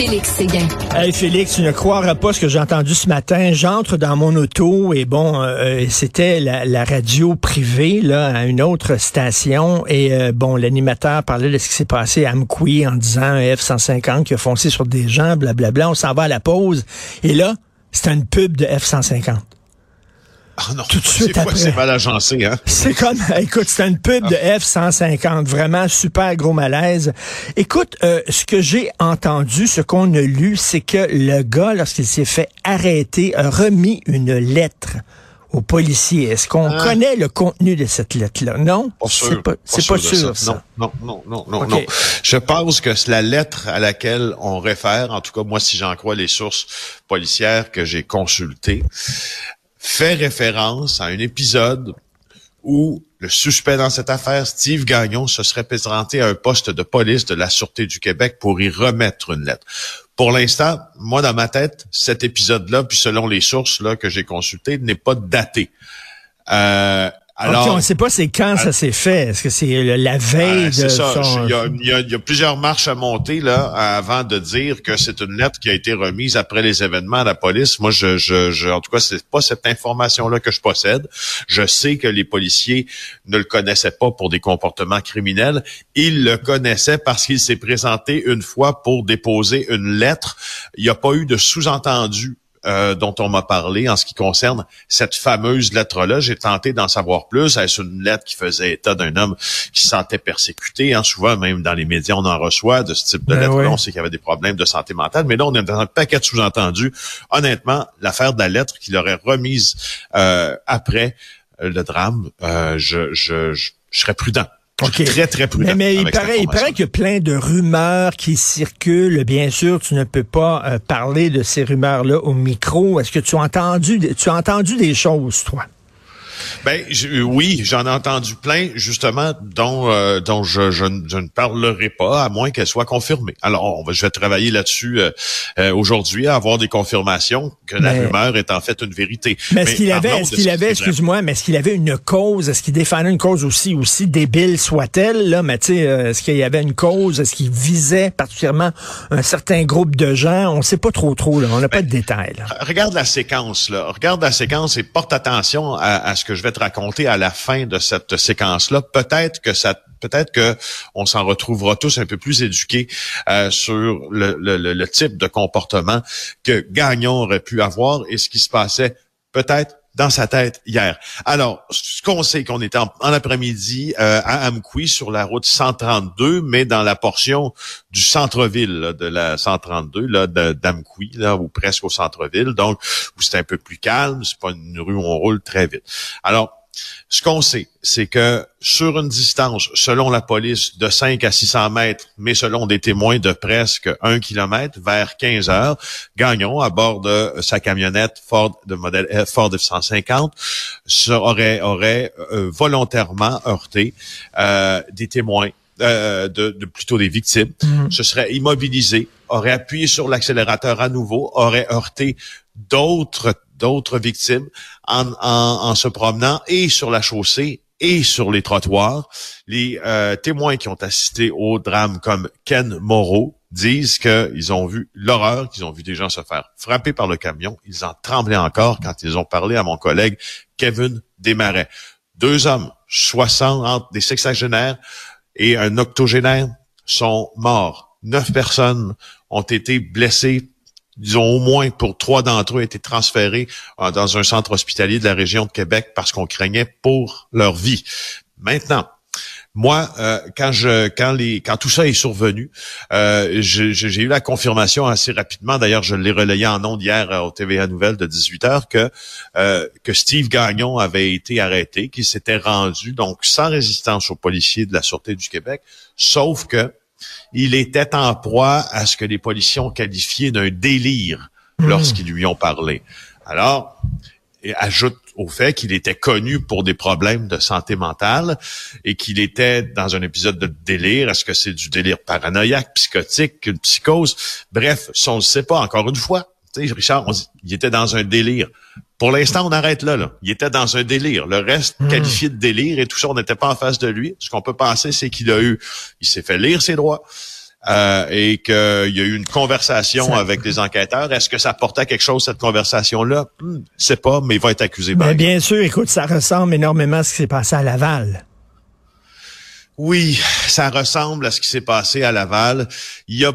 Félix Séguin. Hey Félix, tu ne croiras pas ce que j'ai entendu ce matin. J'entre dans mon auto et bon, euh, c'était la, radio privée là à une autre station et euh, bon, l'animateur parlait de ce qui s'est passé à Amqui en disant un F-150 qui a foncé sur des gens, blablabla. On s'en va à la pause et là, c'était une pub de F-150. Ah non, tout de suite après. C'est mal agencé, hein? C'est comme, écoute, c'est une pub de F-150, vraiment super gros malaise. Écoute, euh, ce que j'ai entendu, ce qu'on a lu, c'est que le gars, lorsqu'il s'est fait arrêter, a remis une lettre aux policiers. Est-ce qu'on ah. connaît le contenu de cette lettre-là? Non? C'est pas, c'est pas sûr, ça. Non, non, non, non, non. Je pense que c'est la lettre à laquelle on réfère, en tout cas, moi, si j'en crois les sources policières que j'ai consultées, fait référence à un épisode où le suspect dans cette affaire, Steve Gagnon, se serait présenté à un poste de police de la Sûreté du Québec pour y remettre une lettre. Pour l'instant, moi, dans ma tête, cet épisode-là, puis selon les sources là, que j'ai consultées, n'est pas daté. Euh, alors, on ne sait pas c'est quand ça s'est fait. Est-ce que c'est la veille de ça. Il, y a, il, y a, plusieurs marches à monter là avant de dire que c'est une lettre qui a été remise après les événements à la police. Moi, je, je, je en tout cas, c'est pas cette information-là que je possède. Je sais que les policiers ne le connaissaient pas pour des comportements criminels. Ils le connaissaient parce qu'il s'est présenté une fois pour déposer une lettre. Il n'y a pas eu de sous-entendu euh, dont on m'a parlé en ce qui concerne cette fameuse lettre-là. J'ai tenté d'en savoir plus. Est-ce une lettre qui faisait état d'un homme qui se sentait persécuté? Hein? Souvent, même dans les médias, on en reçoit de ce type de ben lettre On sait qu'il y avait des problèmes de santé mentale. Mais là, on est dans un paquet de sous-entendus. Honnêtement, l'affaire de la lettre qu'il aurait remise euh, après le drame, euh, je, je, je serais prudent Très, très prudent. Mais, il, paraît, il paraît qu'il y a plein de rumeurs qui circulent. Bien sûr, tu ne peux pas euh, parler de ces rumeurs-là au micro. Est-ce que tu as entendu, tu as entendu des choses, toi? Ben oui, j'en ai entendu plein, justement, dont euh, dont je, je, ne parlerai pas, à moins qu'elles soient confirmées. Alors, on va, je vais travailler là-dessus euh, euh, aujourd'hui, à avoir des confirmations que la rumeur est en fait une vérité. Mais est-ce qu'il avait, est-ce qu'il avait, excuse-moi, mais est-ce qu'il avait une cause, est-ce qu'il défendait une cause aussi aussi débile soit-elle là, mais tu sais, est-ce qu'il y avait une cause, est-ce qu'il visait particulièrement un certain groupe de gens? On sait pas trop trop là, on n'a pas de ben, détails. Regarde la séquence là, regarde la séquence et porte attention à, à ce que je vais te raconter à la fin de cette séquence-là. Peut-être que ça peut-être que on s'en retrouvera tous un peu plus éduqués euh, sur le, type de comportement que Gagnon aurait pu avoir et ce qui se passait peut-être dans sa tête hier. Alors, ce qu'on sait qu'on était en, après-midi euh, à Amqui sur la route 132, mais dans la portion du centre-ville de la 132 là d'Amqui, là ou presque au centre-ville, donc où c'est un peu plus calme, c'est pas une rue où on roule très vite. Alors, ce qu'on sait, c'est que sur une distance, selon la police, de 5 à 600 mètres, mais selon des témoins de presque 1 kilomètre, vers 15 heures, Gagnon, à bord de sa camionnette Ford de modèle Ford F-150, aurait, aurait euh, volontairement heurté euh, des témoins euh, de, plutôt des victimes, se serait immobilisé, aurait appuyé sur l'accélérateur à nouveau, aurait heurté d'autres d'autres victimes en, en, se promenant et sur la chaussée et sur les trottoirs. Les euh, témoins qui ont assisté au drame comme Ken Moreau disent qu'ils ont vu l'horreur, qu'ils ont vu des gens se faire frapper par le camion. Ils en tremblaient encore quand ils ont parlé à mon collègue Kevin Desmarais. Deux hommes, 60, entre des sexagénaires et un octogénaire, sont morts. Neuf personnes ont été blessées disons au moins pour trois d'entre eux, été transférés euh, dans un centre hospitalier de la région de Québec parce qu'on craignait pour leur vie. Maintenant, moi, euh, quand je, quand les, quand tout ça est survenu, euh, j'ai eu la confirmation assez rapidement. D'ailleurs, je l'ai relayé en ondes hier au TVA Nouvelles de 18 h que que Steve Gagnon avait été arrêté, qu'il s'était rendu donc sans résistance aux policiers de la sûreté du Québec, sauf que il était en proie à ce que les policiers ont qualifié d'un délire hmm. lorsqu'ils lui ont parlé. Alors, ajoute au fait qu'il était connu pour des problèmes de santé mentale et qu'il était dans un épisode de délire. Est-ce que c'est du délire paranoïaque, psychotique, une psychose? Bref, on ne sait pas, encore une fois. Tu sais, Richard, il était dans un délire. Pour l'instant, on arrête là, là. Il était dans un délire. Le reste, hmm. qualifié de délire et tout ça, on n'était pas en face de lui. Ce qu'on peut penser, c'est qu'il a eu, il s'est fait lire ses droits. Euh, et qu'il y a eu une conversation avec les enquêteurs. Est-ce que ça portait à quelque chose, cette conversation-là? Hmm, c'est pas, mais il va être accusé. Mais bien sûr, écoute, ça ressemble énormément à ce qui s'est passé à Laval. Oui, ça ressemble à ce qui s'est passé à Laval. Il y a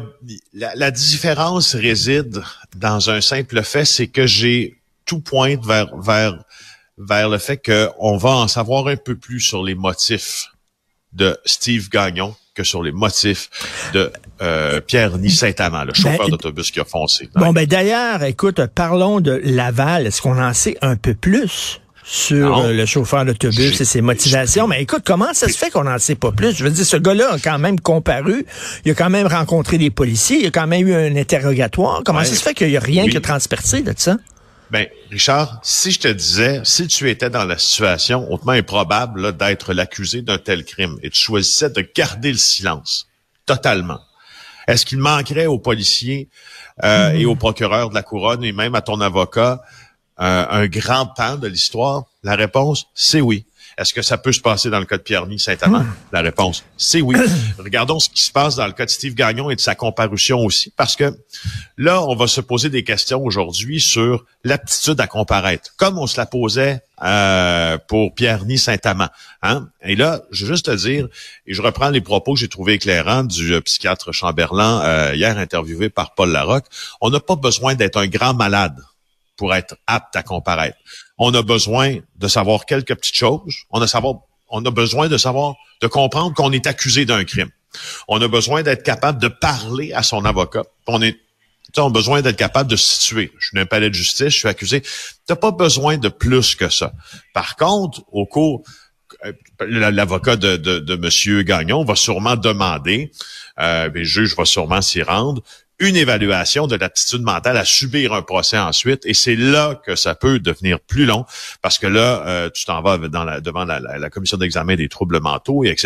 la, la différence réside dans un simple fait, c'est que j'ai tout pointe vers vers vers le fait qu'on va en savoir un peu plus sur les motifs de Steve Gagnon que sur les motifs de euh, Pierre-Ny Saint-Amand, le chauffeur ben, d'autobus qui a foncé. Bon, ben d'ailleurs, écoute, parlons de Laval. Est-ce qu'on en sait un peu plus? sur euh, le chauffeur d'autobus et ses motivations? Mais écoute, comment ça se fait qu'on n'en sait pas plus? Je veux dire, ce gars-là a quand même comparu, il a quand même rencontré des policiers, il a quand même eu un interrogatoire. Comment ça se fait qu'il n'y a rien qui a transpercé de ça? Ben, Richard, si je te disais, si tu étais dans la situation hautement improbable d'être l'accusé d'un tel crime et tu choisissais de garder le silence totalement, est-ce qu'il manquerait aux policiers euh, et aux procureurs de la couronne et même à ton avocat euh, un grand pan de l'histoire? La réponse, c'est oui. Est-ce que ça peut se passer dans le cas de Pierre-Ny Saint-Amand? Hmm. La réponse, c'est oui. Regardons ce qui se passe dans le cas de Steve Gagnon et de sa comparution aussi, parce que là, on va se poser des questions aujourd'hui sur l'aptitude à comparaître, comme on se la posait euh, pour Pierre-Ny Saint-Amand. Hein? Et là, je veux juste te dire, et je reprends les propos que j'ai trouvés éclairants du euh, psychiatre Chamberlain euh, hier interviewé par Paul Larocque, on n'a pas besoin d'être un grand malade pour être apte à comparaître. On a besoin de savoir quelques petites choses. On a besoin de savoir, de comprendre qu'on est accusé d'un crime. On a besoin d'être capable de parler à son avocat. On est a besoin d'être capable de se situer. Je suis un palais de justice, je suis accusé. Tu n'as pas besoin de plus que ça. Par contre, au cours, euh, l'avocat de, de, de M. Gagnon va sûrement demander, euh, le juge va sûrement s'y rendre, une évaluation de l'attitude mentale à subir un procès ensuite. Et c'est là que ça peut devenir plus long parce que là, euh, tu t'en vas devant la, commission d'examen des troubles mentaux et etc.